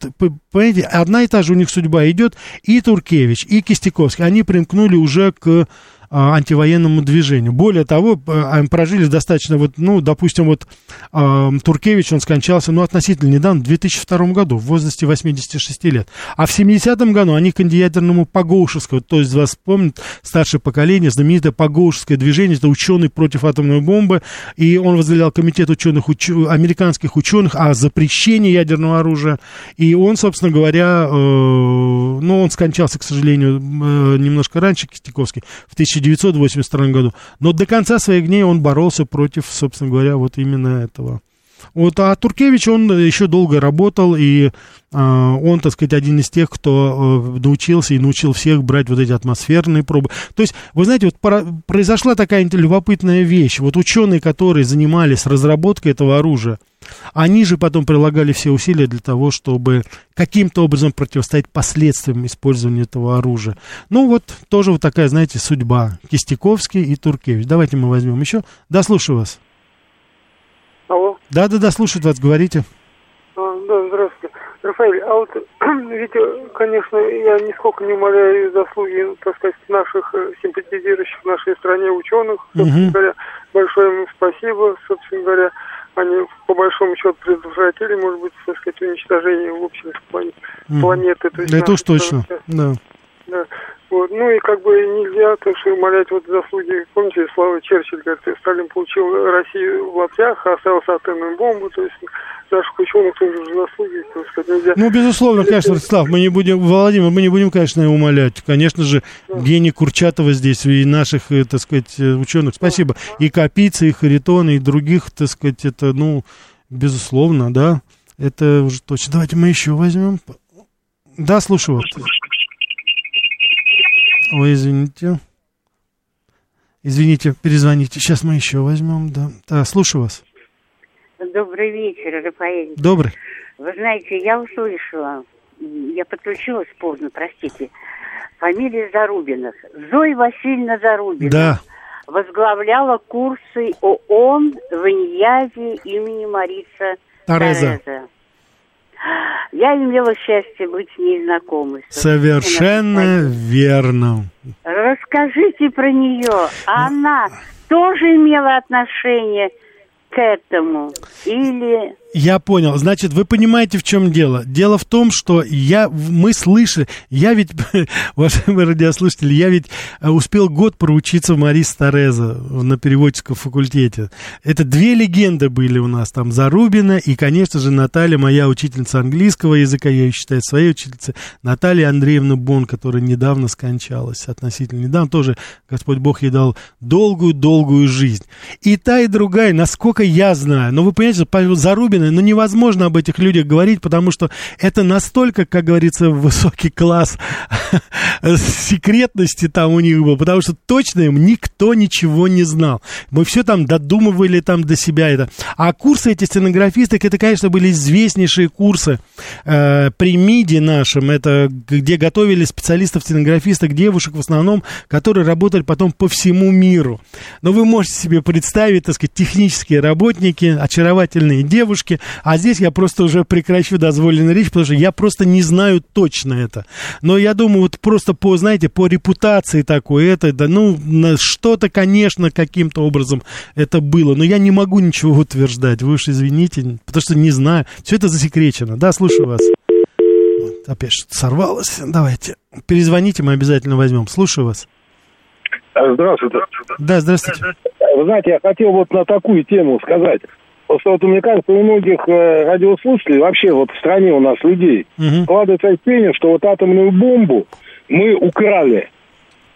понимаете, одна и та же у них судьба идет, и Туркевич, и Кистяковский, они примкнули уже к антивоенному движению. Более того, э, прожили достаточно, вот, ну, допустим, вот Туркевич, он скончался, ну, относительно недавно, в 2002 году, в возрасте 86 лет. А в 70-м году они к антиядерному Пагоушевского, то есть вас помнит, старшее поколение, знаменитое Пагоушевское движение, это ученый против атомной бомбы, и он возглавлял комитет ученых, уч... американских ученых о запрещении ядерного оружия, и он, собственно говоря, э, ну, он скончался, к сожалению, э, немножко раньше, Кистяковский, в 19 1982 году. Но до конца своих дней он боролся против, собственно говоря, вот именно этого. Вот, а Туркевич, он еще долго работал, и э, он, так сказать, один из тех, кто э, научился и научил всех брать вот эти атмосферные пробы. То есть, вы знаете, вот пора, произошла такая любопытная вещь. Вот ученые, которые занимались разработкой этого оружия, они же потом прилагали все усилия для того, чтобы каким-то образом противостоять последствиям использования этого оружия. Ну вот, тоже вот такая, знаете, судьба. Кистяковский и Туркевич. Давайте мы возьмем еще. Да, вас. Да-да-да, слушает вас, говорите. А, да, здравствуйте. Рафаэль, а вот ведь, конечно, я нисколько не умоляю заслуги, так сказать, наших э, симпатизирующих в нашей стране ученых. Собственно угу. говоря, большое им спасибо, собственно говоря. Они, по большому счету, предотвратили, может быть, так сказать, уничтожение в общем плане планеты. То есть, это уж точно, да. Да. Вот. Ну и как бы нельзя так что умолять вот заслуги. Помните, Слава Черчилль говорит, Сталин получил Россию в лаптях, а оставился атомную бомбу, то есть наших ученых тоже заслуги, так сказать, нельзя. Ну, безусловно, конечно, Слав, мы не будем, Владимир, мы не будем, конечно, умолять. Конечно же, да. гений Курчатова здесь и наших, э, так сказать, э, ученых. Спасибо. Да. И Капицы, и Харитона, и других, так сказать, это, ну, безусловно, да. Это уже точно. Давайте мы еще возьмем. Да, слушаю вас. Ой, извините. Извините, перезвоните. Сейчас мы еще возьмем, да. Да, слушаю вас. Добрый вечер, Рафаэль. Добрый. Вы знаете, я услышала, я подключилась поздно, простите, фамилия Зарубиных. Зоя Васильевна Зарубина. Да. Возглавляла курсы ООН в Иньязе имени Мариса Тереза. Тереза. Я имела счастье быть с ней знакомой. Совершенно верно. Расскажите про нее. Она тоже имела отношение к этому? Или я понял. Значит, вы понимаете, в чем дело. Дело в том, что я, мы слышали, я ведь, уважаемые радиослушатели, я ведь э, успел год проучиться в Марис Тореза на переводческом факультете. Это две легенды были у нас там, Зарубина и, конечно же, Наталья, моя учительница английского языка, я ее считаю своей учительницей, Наталья Андреевна Бон, которая недавно скончалась, относительно недавно, тоже Господь Бог ей дал долгую-долгую жизнь. И та, и другая, насколько я знаю, но вы понимаете, Зарубина женщины, но невозможно об этих людях говорить, потому что это настолько, как говорится, высокий класс секретности там у них был, потому что точно им никто ничего не знал. Мы все там додумывали там до себя это. А курсы эти стенографисток, это, конечно, были известнейшие курсы э, при МИДе нашем, это где готовили специалистов-стенографисток, девушек в основном, которые работали потом по всему миру. Но вы можете себе представить, так сказать, технические работники, очаровательные девушки, а здесь я просто уже прекращу дозволенную речь, потому что я просто не знаю точно это. Но я думаю, вот просто по, знаете, по репутации такой, это, да, ну, что-то, конечно, каким-то образом это было, но я не могу ничего утверждать, вы уж извините, потому что не знаю, все это засекречено. Да, слушаю вас. Вот, опять что-то сорвалось, давайте, перезвоните, мы обязательно возьмем, слушаю вас. Здравствуйте. Да, здравствуйте. Вы знаете, я хотел вот на такую тему сказать. Просто вот мне кажется, у многих э, радиослушателей, вообще вот в стране у нас людей, угу. складывается ощущение, что вот атомную бомбу мы украли.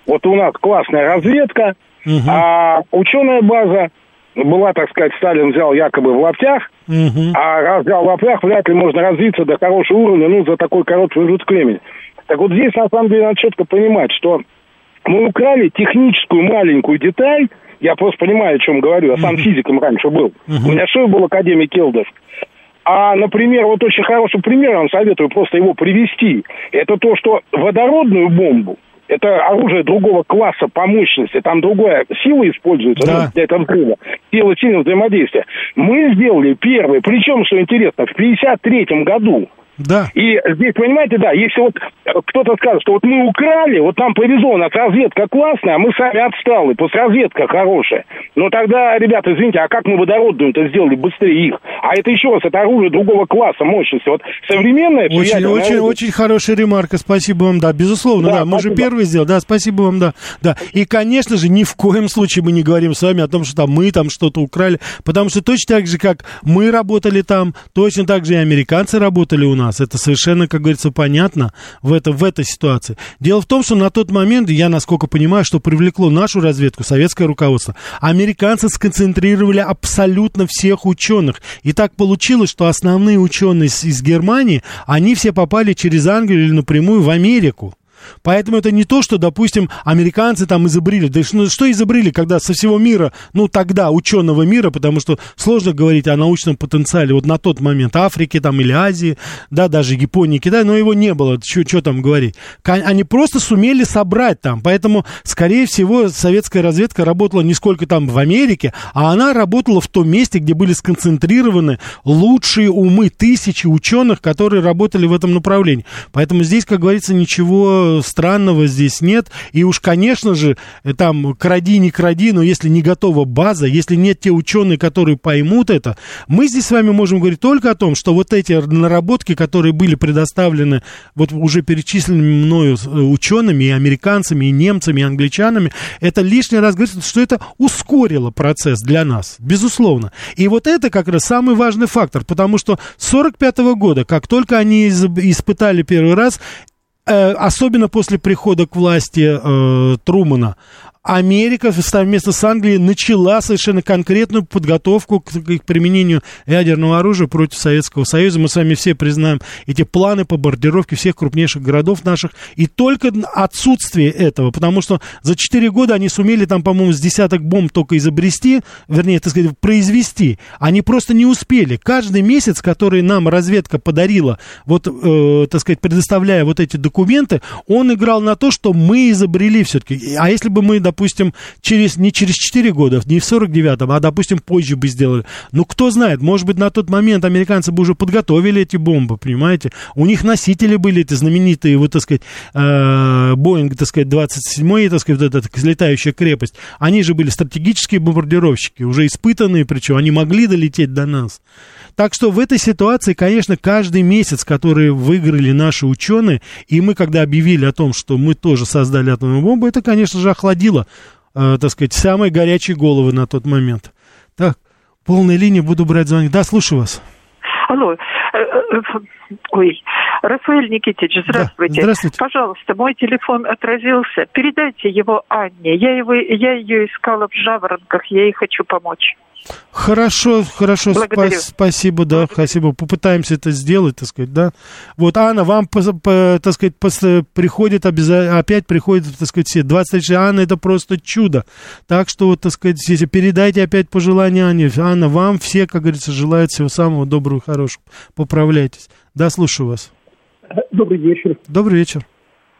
Вот у нас классная разведка, угу. а ученая база была, так сказать, Сталин взял якобы в лаптях, угу. а раз взял в лаптях, вряд ли можно развиться до хорошего уровня, ну, за такой короткий промежуток времени. Так вот здесь, на самом деле, надо четко понимать, что мы украли техническую маленькую деталь, я просто понимаю, о чем говорю. Я сам uh-huh. физиком раньше был. Uh-huh. У меня шеф был академик Келдов. А, например, вот очень хороший пример, я вам советую просто его привести. Это то, что водородную бомбу, это оружие другого класса по мощности, там другая сила используется да. ну, для этого взрыва, сила сильного взаимодействия. Мы сделали первый, причем, что интересно, в 1953 году. Да. И здесь, понимаете, да, если вот кто-то скажет, что вот мы украли, вот нам повезло, у нас разведка классная, а мы сами отсталые, пусть разведка хорошая. Но тогда, ребята, извините, а как мы водородную-то сделали быстрее их? А это еще раз, это оружие другого класса мощности. Вот современное... Очень, очень, оружие... очень хорошая ремарка, спасибо вам, да, безусловно, да, да мы же первый сделали, да, спасибо вам, да, да. И, конечно же, ни в коем случае мы не говорим с вами о том, что там мы там что-то украли, потому что точно так же, как мы работали там, точно так же и американцы работали у нас нас. Это совершенно, как говорится, понятно в, это, в этой ситуации. Дело в том, что на тот момент, я насколько понимаю, что привлекло нашу разведку, советское руководство, американцы сконцентрировали абсолютно всех ученых. И так получилось, что основные ученые из, из Германии, они все попали через Англию или напрямую в Америку. Поэтому это не то, что, допустим, американцы там изобрели. Да что, что изобрели, когда со всего мира, ну тогда ученого мира, потому что сложно говорить о научном потенциале вот на тот момент Африки там или Азии, да, даже Японии, Китая, но его не было, что там говорить. Они просто сумели собрать там, поэтому, скорее всего, советская разведка работала не сколько там в Америке, а она работала в том месте, где были сконцентрированы лучшие умы тысячи ученых, которые работали в этом направлении. Поэтому здесь, как говорится, ничего странного здесь нет. И уж, конечно же, там кради, не кради, но если не готова база, если нет те ученые, которые поймут это, мы здесь с вами можем говорить только о том, что вот эти наработки, которые были предоставлены вот уже перечисленными мною э, учеными, и американцами, и немцами, и англичанами, это лишний раз говорит, что это ускорило процесс для нас, безусловно. И вот это как раз самый важный фактор, потому что с 1945 года, как только они испытали первый раз, особенно после прихода к власти э, Трумана, Америка совместно с Англией начала совершенно конкретную подготовку к, к применению ядерного оружия против Советского Союза. Мы с вами все признаем эти планы по бомбардировке всех крупнейших городов наших. И только отсутствие этого, потому что за 4 года они сумели там, по-моему, с десяток бомб только изобрести, вернее, так сказать, произвести. Они просто не успели. Каждый месяц, который нам разведка подарила, вот, э, так сказать, предоставляя вот эти документы, он играл на то, что мы изобрели все-таки. А если бы мы, допустим, допустим, через, не через 4 года, не в 49-м, а, допустим, позже бы сделали. Ну, кто знает, может быть, на тот момент американцы бы уже подготовили эти бомбы, понимаете? У них носители были эти знаменитые, вот, так сказать, э, Боинг, так сказать, 27-й, так сказать, вот эта летающая крепость. Они же были стратегические бомбардировщики, уже испытанные, причем они могли долететь до нас. Так что в этой ситуации, конечно, каждый месяц, который выиграли наши ученые, и мы, когда объявили о том, что мы тоже создали атомную бомбу, это, конечно же, охладило э, так сказать, самые горячие головы на тот момент. Так, полной линии буду брать звонок. Да, слушаю вас. Алло. Э, э, ой, Рафаэль Никитич, здравствуйте. Да, здравствуйте. Пожалуйста, мой телефон отразился. Передайте его Анне. Я, его, я ее искала в Жаворонках, я ей хочу помочь. Хорошо, хорошо, спа- спасибо, да, Благодарю. спасибо. Попытаемся это сделать, так сказать, да. Вот, Анна, вам, по, по, так сказать, по, приходит обязательно, опять приходит, так сказать, все. 23 Анна, это просто чудо. Так что, вот, так сказать, если передайте опять пожелания Анне. Анна, вам все, как говорится, желают всего самого доброго и хорошего. Поправляйтесь. Да, слушаю вас. Добрый вечер. Добрый вечер.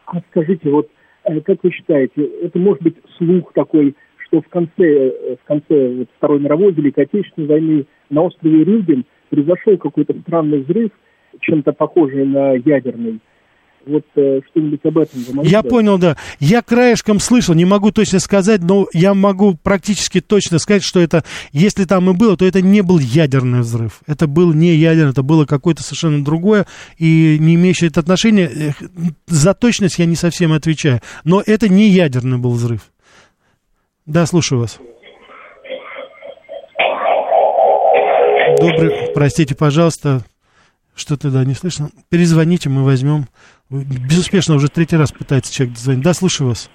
А скажите, вот, э, как вы считаете, это может быть слух такой что в конце, э, в конце вот Второй мировой Великой Отечественной войны на острове Рюген произошел какой-то странный взрыв, чем-то похожий на ядерный. Вот э, что-нибудь об этом вы Я понял, да. Я краешком слышал, не могу точно сказать, но я могу практически точно сказать, что это, если там и было, то это не был ядерный взрыв. Это был не ядерный, это было какое-то совершенно другое и не имеющее это отношения. За точность я не совсем отвечаю, но это не ядерный был взрыв. Да, слушаю вас. Добрый, простите, пожалуйста, что-то, да, не слышно. Перезвоните, мы возьмем. Безуспешно уже третий раз пытается человек дозвонить. Да, слушаю вас.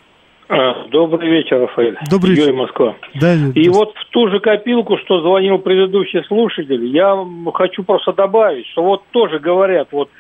А, добрый вечер, Рафаэль. Добрый вечер. Москва. Да, и да. вот в ту же копилку, что звонил предыдущий слушатель, я хочу просто добавить, что вот тоже говорят, вот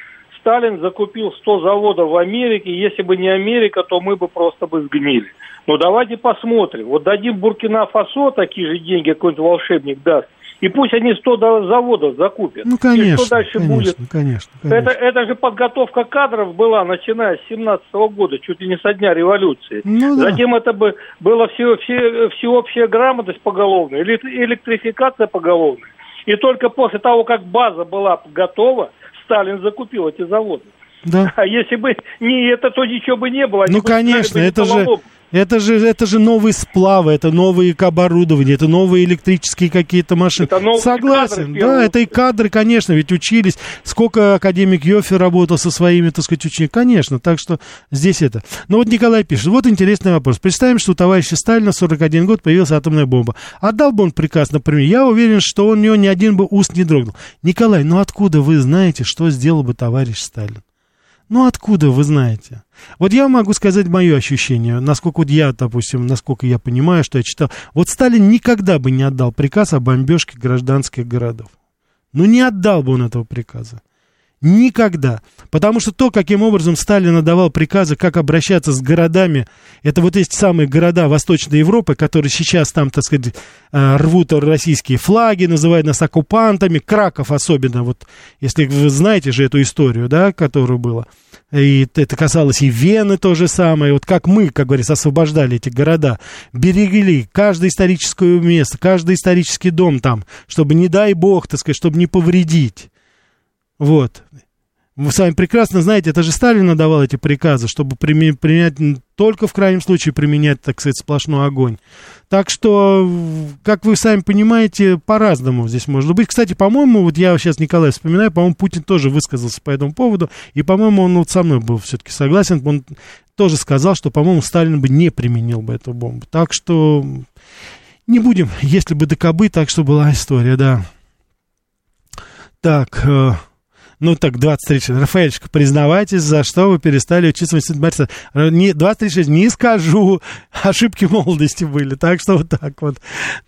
Сталин закупил 100 заводов в Америке, если бы не Америка, то мы бы просто бы сгнили. Но давайте посмотрим. Вот дадим Буркина-Фасо такие же деньги, какой-нибудь волшебник даст, и пусть они 100 заводов закупят. Ну, конечно. И что дальше конечно, будет? Конечно, конечно. Это, это же подготовка кадров была, начиная с 17 -го года, чуть ли не со дня революции. Ну, да. Затем это бы было все, все, всеобщая грамотность поголовная, электрификация поголовная. И только после того, как база была готова, Сталин закупил эти заводы. Да. А если бы не это, то ничего бы не было. Они ну, конечно, это же, это же, это же новые сплавы, это новые оборудование, это новые электрические какие-то машины. Это Согласен, да, это и кадры, конечно, ведь учились. Сколько академик Йофи работал со своими, так сказать, учениками, конечно, так что здесь это. Но вот Николай пишет, вот интересный вопрос. Представим, что у товарища Сталина в 41 год появилась атомная бомба. Отдал бы он приказ, например, я уверен, что у него ни один бы уст не дрогнул. Николай, ну откуда вы знаете, что сделал бы товарищ Сталин? Ну, откуда вы знаете? Вот я могу сказать мое ощущение, насколько вот я, допустим, насколько я понимаю, что я читал. Вот Сталин никогда бы не отдал приказ о бомбежке гражданских городов. Ну, не отдал бы он этого приказа. Никогда. Потому что то, каким образом Сталин отдавал приказы, как обращаться с городами, это вот эти самые города Восточной Европы, которые сейчас там, так сказать, э, рвут российские флаги, называют нас оккупантами, Краков особенно, вот, если вы знаете же эту историю, да, которую было. И это касалось и Вены то же самое. Вот как мы, как говорится, освобождали эти города, берегли каждое историческое место, каждый исторический дом там, чтобы, не дай бог, так сказать, чтобы не повредить. Вот. Вы сами прекрасно знаете, это же Сталин давал эти приказы, чтобы применять, только в крайнем случае применять, так сказать, сплошной огонь. Так что, как вы сами понимаете, по-разному здесь может быть. Кстати, по-моему, вот я сейчас Николай вспоминаю, по-моему, Путин тоже высказался по этому поводу, и, по-моему, он вот со мной был все-таки согласен, он тоже сказал, что, по-моему, Сталин бы не применил бы эту бомбу. Так что не будем, если бы докобы, так что была история, да. Так, э, ну так, 23. Рафаэльчик, признавайтесь, за что вы перестали учиться в институте Бориса. Не, 26, не скажу. Ошибки молодости были. Так что вот так вот.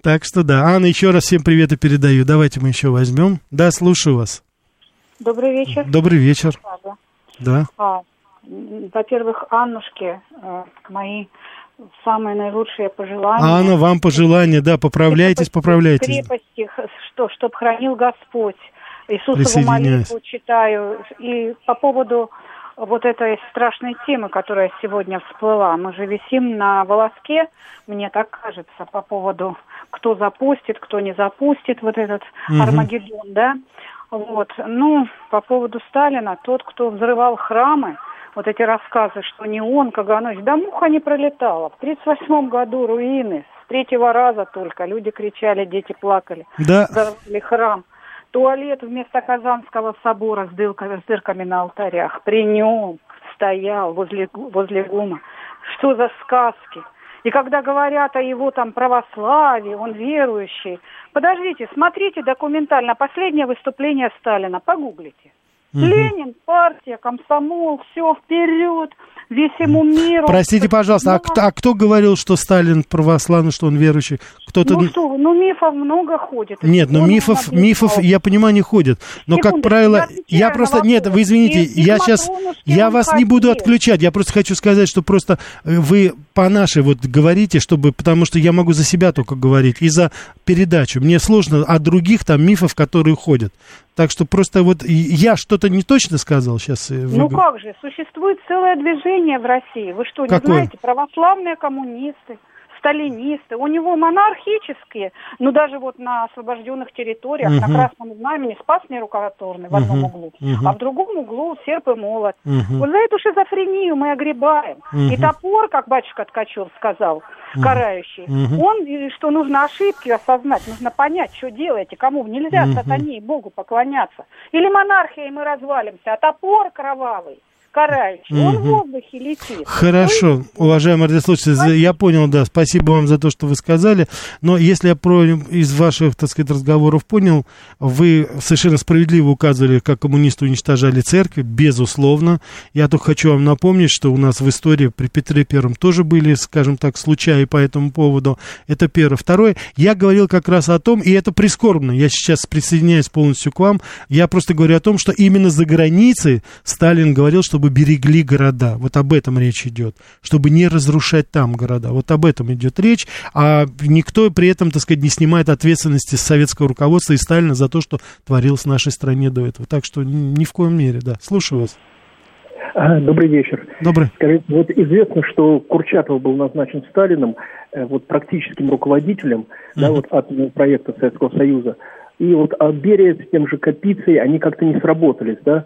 Так что да. Анна, еще раз всем привет и передаю. Давайте мы еще возьмем. Да, слушаю вас. Добрый вечер. Добрый вечер. Да. А, во-первых, Аннушке э, мои самые наилучшие пожелания. Анна, вам пожелания, да, поправляйтесь, поправляйтесь. Крепости, что, чтоб хранил Господь Иисусову молитву читаю. И по поводу вот этой страшной темы, которая сегодня всплыла. Мы же висим на волоске, мне так кажется, по поводу, кто запустит, кто не запустит вот этот угу. Армагеддон, да. Вот. Ну, по поводу Сталина, тот, кто взрывал храмы, вот эти рассказы, что не он, Каганович, да муха не пролетала. В 1938 году руины, с третьего раза только, люди кричали, дети плакали. Да. Взорвали храм туалет вместо Казанского собора с, дырками, с дырками на алтарях. При нем стоял возле, возле гума. Что за сказки? И когда говорят о его там православии, он верующий. Подождите, смотрите документально. Последнее выступление Сталина. Погуглите. Угу. Ленин, партия, комсомол, все вперед всему миру. Простите, пожалуйста, Но... а, кто, а кто говорил, что Сталин православный, что он верующий? Кто-то... Ну что ну мифов много ходит. Нет, ну мифов, мифов, я понимаю, не ходит. Но, Секунду, как правило, я, я просто... Нет, вы извините, и, я сейчас... Я вас хотел. не буду отключать, я просто хочу сказать, что просто э, вы по нашей вот говорите, чтобы... Потому что я могу за себя только говорить и за передачу. Мне сложно от других там мифов, которые ходят. Так что просто вот я что-то не точно сказал сейчас. Э, вы... Ну как же, существует целое движение в России. Вы что, не Какое? знаете? Православные коммунисты сталинисты, у него монархические, ну даже вот на освобожденных территориях, угу. на Красном Знамени спас нерукотворный в одном угу. углу, угу. а в другом углу серп и молот. Угу. Вот за эту шизофрению мы огребаем. Угу. И топор, как батюшка Ткачев сказал, угу. карающий, угу. он, что нужно ошибки осознать, нужно понять, что делаете, кому нельзя угу. сатане и Богу поклоняться. Или монархией мы развалимся, а топор кровавый карающий, угу. он в воздухе летит. Хорошо, есть... уважаемый радиослушатель, я понял, да, спасибо вам за то, что вы сказали, но если я про, из ваших, так сказать, разговоров понял, вы совершенно справедливо указывали, как коммунисты уничтожали церкви, безусловно. Я только хочу вам напомнить, что у нас в истории при Петре Первом тоже были, скажем так, случаи по этому поводу. Это первое. Второе, я говорил как раз о том, и это прискорбно, я сейчас присоединяюсь полностью к вам, я просто говорю о том, что именно за границей Сталин говорил, что чтобы берегли города. Вот об этом речь идет. Чтобы не разрушать там города. Вот об этом идет речь. А никто при этом, так сказать, не снимает ответственности с советского руководства и Сталина за то, что творилось в нашей стране до этого. Так что ни в коем мере, да. Слушаю вас. А, добрый вечер. Добрый. Скажите, вот известно, что Курчатов был назначен Сталином э, вот практическим руководителем mm-hmm. да, вот атомного проекта Советского Союза. И вот а Берия с тем же Капицей, они как-то не сработались, да?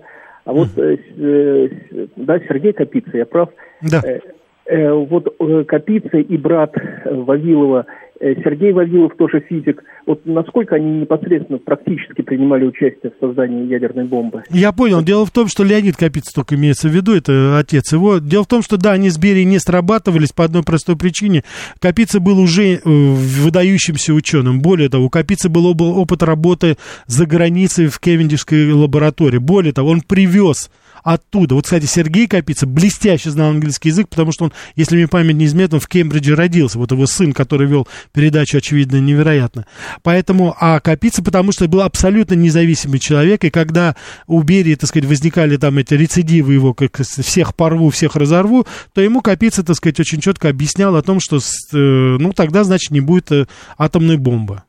А вот, э, э, да, Сергей Капица, я прав? Да. Э, э, вот Капица и брат Вавилова Сергей Вавилов тоже физик. Вот насколько они непосредственно практически принимали участие в создании ядерной бомбы? Я понял. Дело в том, что Леонид Капица только имеется в виду, это отец его. Дело в том, что да, они с Берией не срабатывались по одной простой причине. Капица был уже э, выдающимся ученым. Более того, у Капицы был опыт работы за границей в Кевендишской лаборатории. Более того, он привез оттуда. Вот, кстати, Сергей Капица блестяще знал английский язык, потому что он, если мне память не изменяет, он в Кембридже родился. Вот его сын, который вел передачу, очевидно, невероятно. Поэтому, а Капица, потому что был абсолютно независимый человек, и когда у Берии, так сказать, возникали там эти рецидивы его, как всех порву, всех разорву, то ему Капица, так сказать, очень четко объяснял о том, что, э, ну, тогда, значит, не будет э, атомной бомбы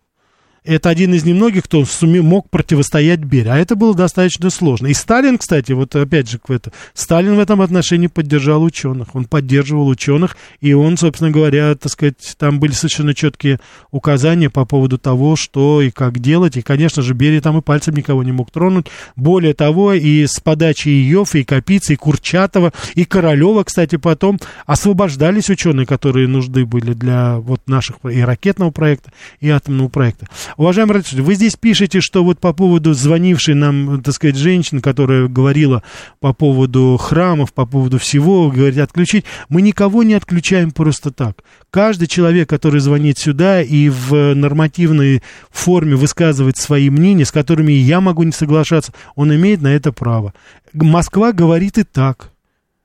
это один из немногих, кто суме, мог противостоять Берии. А это было достаточно сложно. И Сталин, кстати, вот опять же, это, Сталин в этом отношении поддержал ученых. Он поддерживал ученых, и он, собственно говоря, так сказать, там были совершенно четкие указания по поводу того, что и как делать. И, конечно же, Берия там и пальцем никого не мог тронуть. Более того, и с подачи Иёфа, и Капицы, и Курчатова, и Королева, кстати, потом освобождались ученые, которые нужны были для вот наших и ракетного проекта, и атомного проекта. Уважаемый родитель, вы здесь пишете, что вот по поводу звонившей нам, так сказать, женщины, которая говорила по поводу храмов, по поводу всего, говорит, отключить. Мы никого не отключаем просто так. Каждый человек, который звонит сюда и в нормативной форме высказывает свои мнения, с которыми я могу не соглашаться, он имеет на это право. Москва говорит и так.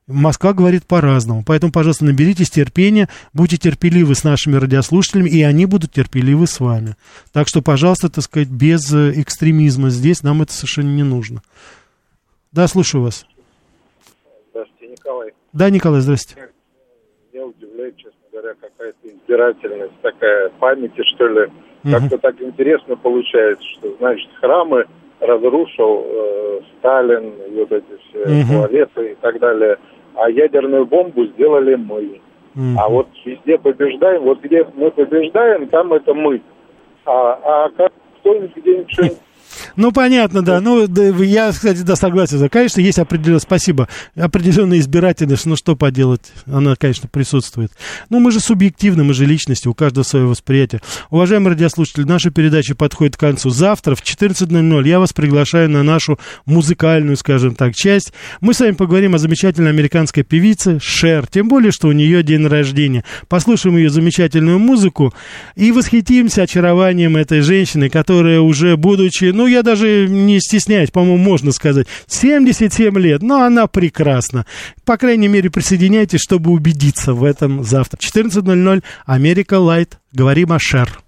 Москва говорит по-разному. Поэтому, пожалуйста, наберитесь терпения, будьте терпеливы с нашими радиослушателями, и они будут терпеливы с вами. Так что, пожалуйста, так сказать, без э, экстремизма здесь нам это совершенно не нужно. Да, слушаю вас. Здравствуйте, Николай. Да, Николай, здравствуйте. Я удивляюсь, честно говоря, какая-то избирательность, такая памяти, что ли. Угу. Как-то так интересно получается, что, значит, храмы разрушил э, Сталин, и вот эти все угу. туалеты и так далее – а ядерную бомбу сделали мы. Mm-hmm. А вот везде побеждаем, вот где мы побеждаем, там это мы. А, а как кто-нибудь где-нибудь ну, понятно, да. Ну, да, я, кстати, да, согласен. Конечно, есть определенное, спасибо, определенная избирательность, ну, что поделать, она, конечно, присутствует. Но мы же субъективны, мы же личности, у каждого свое восприятие. Уважаемые радиослушатели, наша передача подходит к концу. Завтра в 14.00 я вас приглашаю на нашу музыкальную, скажем так, часть. Мы с вами поговорим о замечательной американской певице Шер, тем более, что у нее день рождения. Послушаем ее замечательную музыку и восхитимся очарованием этой женщины, которая уже, будучи, ну, я даже не стесняюсь, по-моему, можно сказать. 77 лет, но она прекрасна. По крайней мере, присоединяйтесь, чтобы убедиться в этом завтра. 14.00, Америка Лайт. Говорим о Шер.